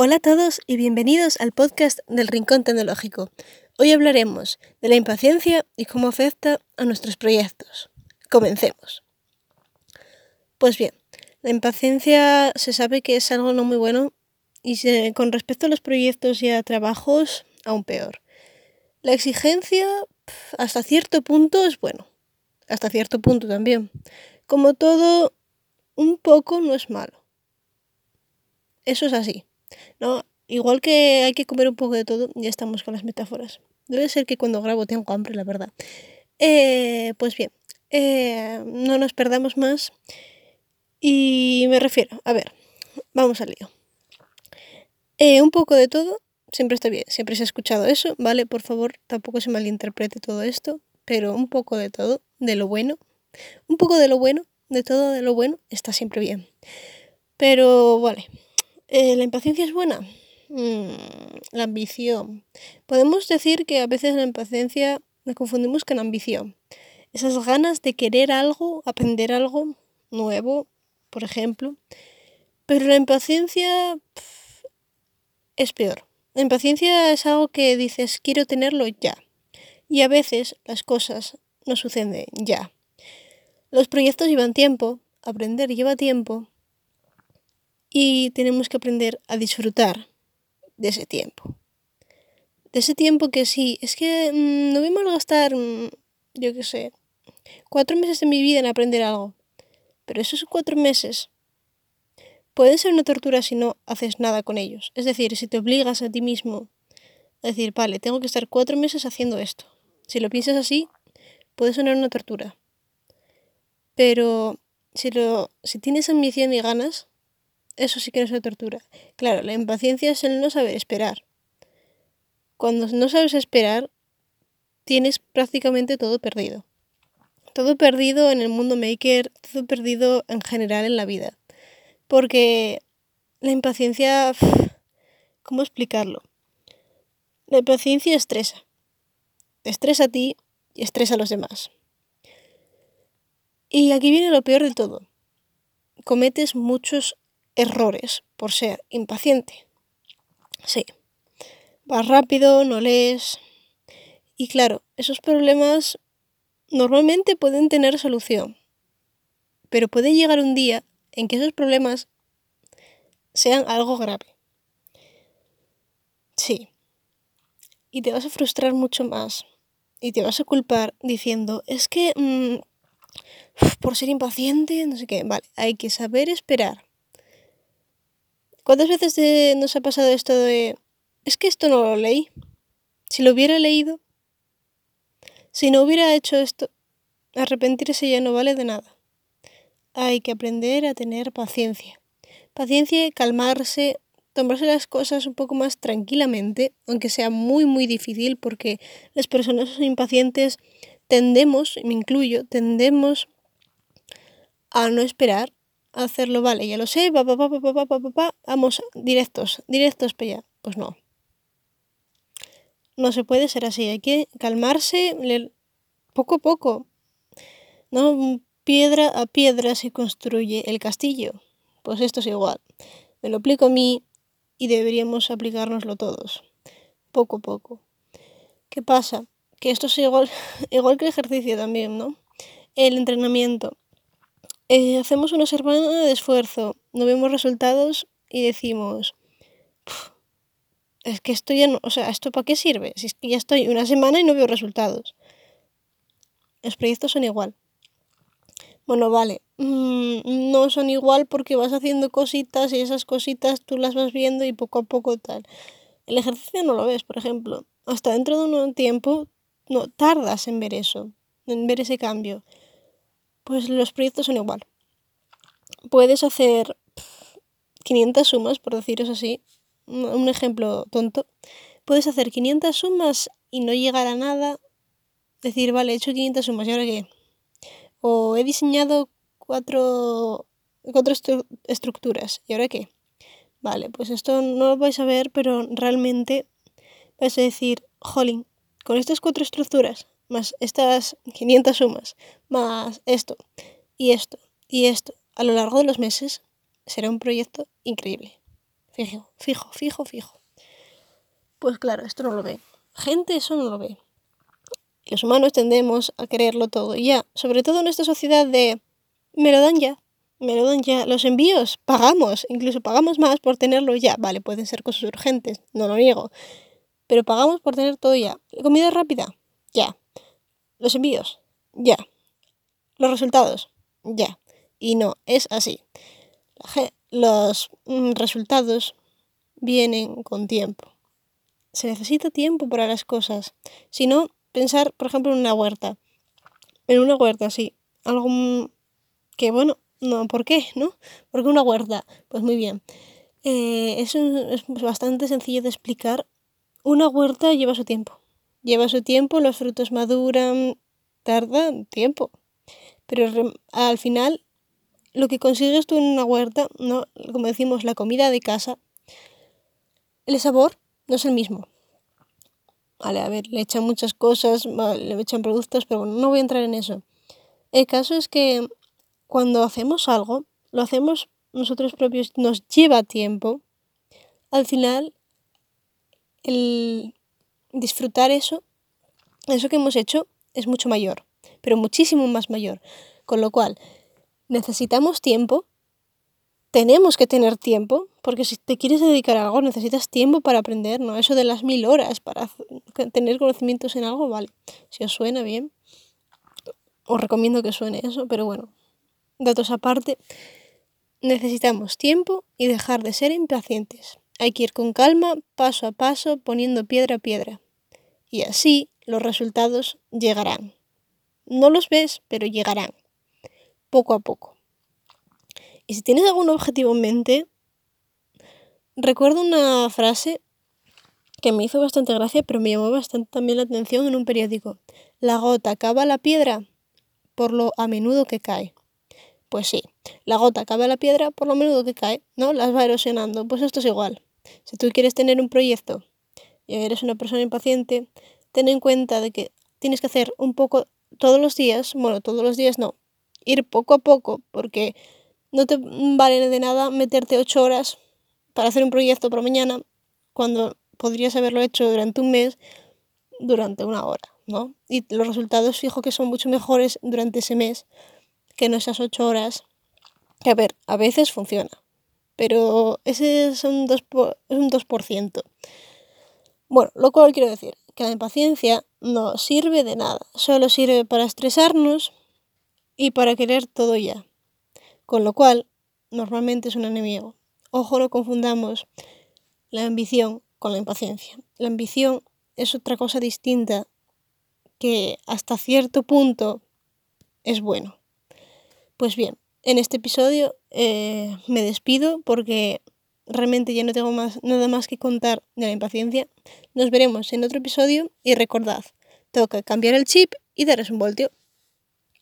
Hola a todos y bienvenidos al podcast del Rincón Tecnológico. Hoy hablaremos de la impaciencia y cómo afecta a nuestros proyectos. Comencemos. Pues bien, la impaciencia se sabe que es algo no muy bueno y con respecto a los proyectos y a trabajos, aún peor. La exigencia hasta cierto punto es bueno, hasta cierto punto también. Como todo, un poco no es malo. Eso es así. No, igual que hay que comer un poco de todo, ya estamos con las metáforas. Debe ser que cuando grabo tengo hambre, la verdad. Eh, pues bien, eh, no nos perdamos más. Y me refiero, a ver, vamos al lío. Eh, un poco de todo, siempre está bien, siempre se ha escuchado eso, ¿vale? Por favor, tampoco se malinterprete todo esto, pero un poco de todo, de lo bueno, un poco de lo bueno, de todo de lo bueno, está siempre bien. Pero, vale, eh, ¿La impaciencia es buena? Mm, la ambición. Podemos decir que a veces la impaciencia la confundimos con ambición. Esas ganas de querer algo, aprender algo nuevo, por ejemplo. Pero la impaciencia es peor. La impaciencia es algo que dices quiero tenerlo ya. Y a veces las cosas no suceden ya. Los proyectos llevan tiempo, aprender lleva tiempo y tenemos que aprender a disfrutar de ese tiempo. De ese tiempo que sí, es que mm, no voy a malgastar, mm, yo qué sé, cuatro meses de mi vida en aprender algo. Pero esos cuatro meses pueden ser una tortura si no haces nada con ellos. Es decir, si te obligas a ti mismo a decir, vale, tengo que estar cuatro meses haciendo esto. Si lo piensas así, puede sonar una tortura. Pero si, lo, si tienes ambición y ganas, eso sí que no es tortura. Claro, la impaciencia es el no saber esperar. Cuando no sabes esperar, tienes prácticamente todo perdido. Todo perdido en el mundo maker, todo perdido en general en la vida. Porque la impaciencia... ¿Cómo explicarlo? La impaciencia estresa. estresa a ti y estresa a los demás. Y aquí viene lo peor de todo. Cometes muchos errores por ser impaciente. Sí. Vas rápido, no lees. Y claro, esos problemas normalmente pueden tener solución. Pero puede llegar un día en que esos problemas sean algo grave. Sí. Y te vas a frustrar mucho más. Y te vas a culpar diciendo, es que mm, por ser impaciente, no sé qué. Vale, hay que saber esperar. ¿Cuántas veces nos ha pasado esto de... Es que esto no lo leí. Si lo hubiera leído, si no hubiera hecho esto, arrepentirse ya no vale de nada. Hay que aprender a tener paciencia. Paciencia calmarse, tomarse las cosas un poco más tranquilamente, aunque sea muy muy difícil porque las personas impacientes tendemos, me incluyo, tendemos a no esperar hacerlo, vale, ya lo sé, pa, pa, pa, pa, pa, vamos, directos, directos para allá. Pues no. No se puede ser así, hay que calmarse poco a poco. ¿No? Piedra a piedra se construye el castillo. Pues esto es igual. Me lo aplico a mí y deberíamos aplicárnoslo todos. Poco a poco. ¿Qué pasa? Que esto es igual, igual que el ejercicio también, ¿no? El entrenamiento. Eh, hacemos una semana de esfuerzo, no vemos resultados y decimos, es que esto ya no, o sea, ¿esto para qué sirve? Si es que ya estoy una semana y no veo resultados. Los proyectos son igual. Bueno, vale, mm, no son igual porque vas haciendo cositas y esas cositas tú las vas viendo y poco a poco tal. El ejercicio no lo ves, por ejemplo. Hasta dentro de un tiempo no tardas en ver eso, en ver ese cambio pues los proyectos son igual. Puedes hacer 500 sumas, por deciros así, un ejemplo tonto. Puedes hacer 500 sumas y no llegar a nada. Decir, vale, he hecho 500 sumas, ¿y ahora qué? O he diseñado cuatro, cuatro estructuras, ¿y ahora qué? Vale, pues esto no lo vais a ver, pero realmente vais a decir, jolín, con estas cuatro estructuras más estas 500 sumas, más esto y esto y esto, a lo largo de los meses será un proyecto increíble. fijo, fijo, fijo, fijo. Pues claro, esto no lo ve. Gente eso no lo ve. Los humanos tendemos a quererlo todo ya, sobre todo en esta sociedad de me lo dan ya, me lo dan ya. Los envíos pagamos, incluso pagamos más por tenerlo ya. Vale, pueden ser cosas urgentes, no lo niego, pero pagamos por tener todo ya. Comida rápida, ya. Los envíos, ya. Los resultados, ya. Y no, es así. Los mm, resultados vienen con tiempo. Se necesita tiempo para las cosas. Si no, pensar, por ejemplo, en una huerta. En una huerta, sí. Algo que, bueno, no, ¿por qué? ¿No? ¿Por qué una huerta? Pues muy bien. Eh, es, es bastante sencillo de explicar. Una huerta lleva su tiempo. Lleva su tiempo, los frutos maduran, tardan tiempo. Pero al final, lo que consigues tú en una huerta, no, como decimos, la comida de casa, el sabor no es el mismo. Vale, a ver, le echan muchas cosas, le echan productos, pero bueno, no voy a entrar en eso. El caso es que cuando hacemos algo, lo hacemos nosotros propios, nos lleva tiempo. Al final, el disfrutar eso, eso que hemos hecho, es mucho mayor, pero muchísimo más mayor. Con lo cual, necesitamos tiempo, tenemos que tener tiempo, porque si te quieres dedicar a algo necesitas tiempo para aprender, ¿no? Eso de las mil horas para tener conocimientos en algo, vale. Si os suena bien, os recomiendo que suene eso, pero bueno, datos aparte, necesitamos tiempo y dejar de ser impacientes. Hay que ir con calma, paso a paso, poniendo piedra a piedra. Y así los resultados llegarán. No los ves, pero llegarán. Poco a poco. Y si tienes algún objetivo en mente, recuerdo una frase que me hizo bastante gracia, pero me llamó bastante también la atención en un periódico. La gota cava la piedra por lo a menudo que cae. Pues sí, la gota cava la piedra por lo menudo que cae, ¿no? Las va erosionando. Pues esto es igual. Si tú quieres tener un proyecto eres una persona impaciente, ten en cuenta de que tienes que hacer un poco todos los días, bueno, todos los días no, ir poco a poco, porque no te vale de nada meterte ocho horas para hacer un proyecto para mañana cuando podrías haberlo hecho durante un mes durante una hora, ¿no? Y los resultados fijo que son mucho mejores durante ese mes que en esas ocho horas, a ver, a veces funciona, pero ese es un 2%. Es un 2%. Bueno, lo cual quiero decir que la impaciencia no sirve de nada, solo sirve para estresarnos y para querer todo ya. Con lo cual, normalmente es un enemigo. Ojo, no confundamos la ambición con la impaciencia. La ambición es otra cosa distinta que hasta cierto punto es bueno. Pues bien, en este episodio eh, me despido porque realmente ya no tengo más, nada más que contar de la impaciencia. Nos veremos en otro episodio y recordad, toca cambiar el chip y daros un voltio.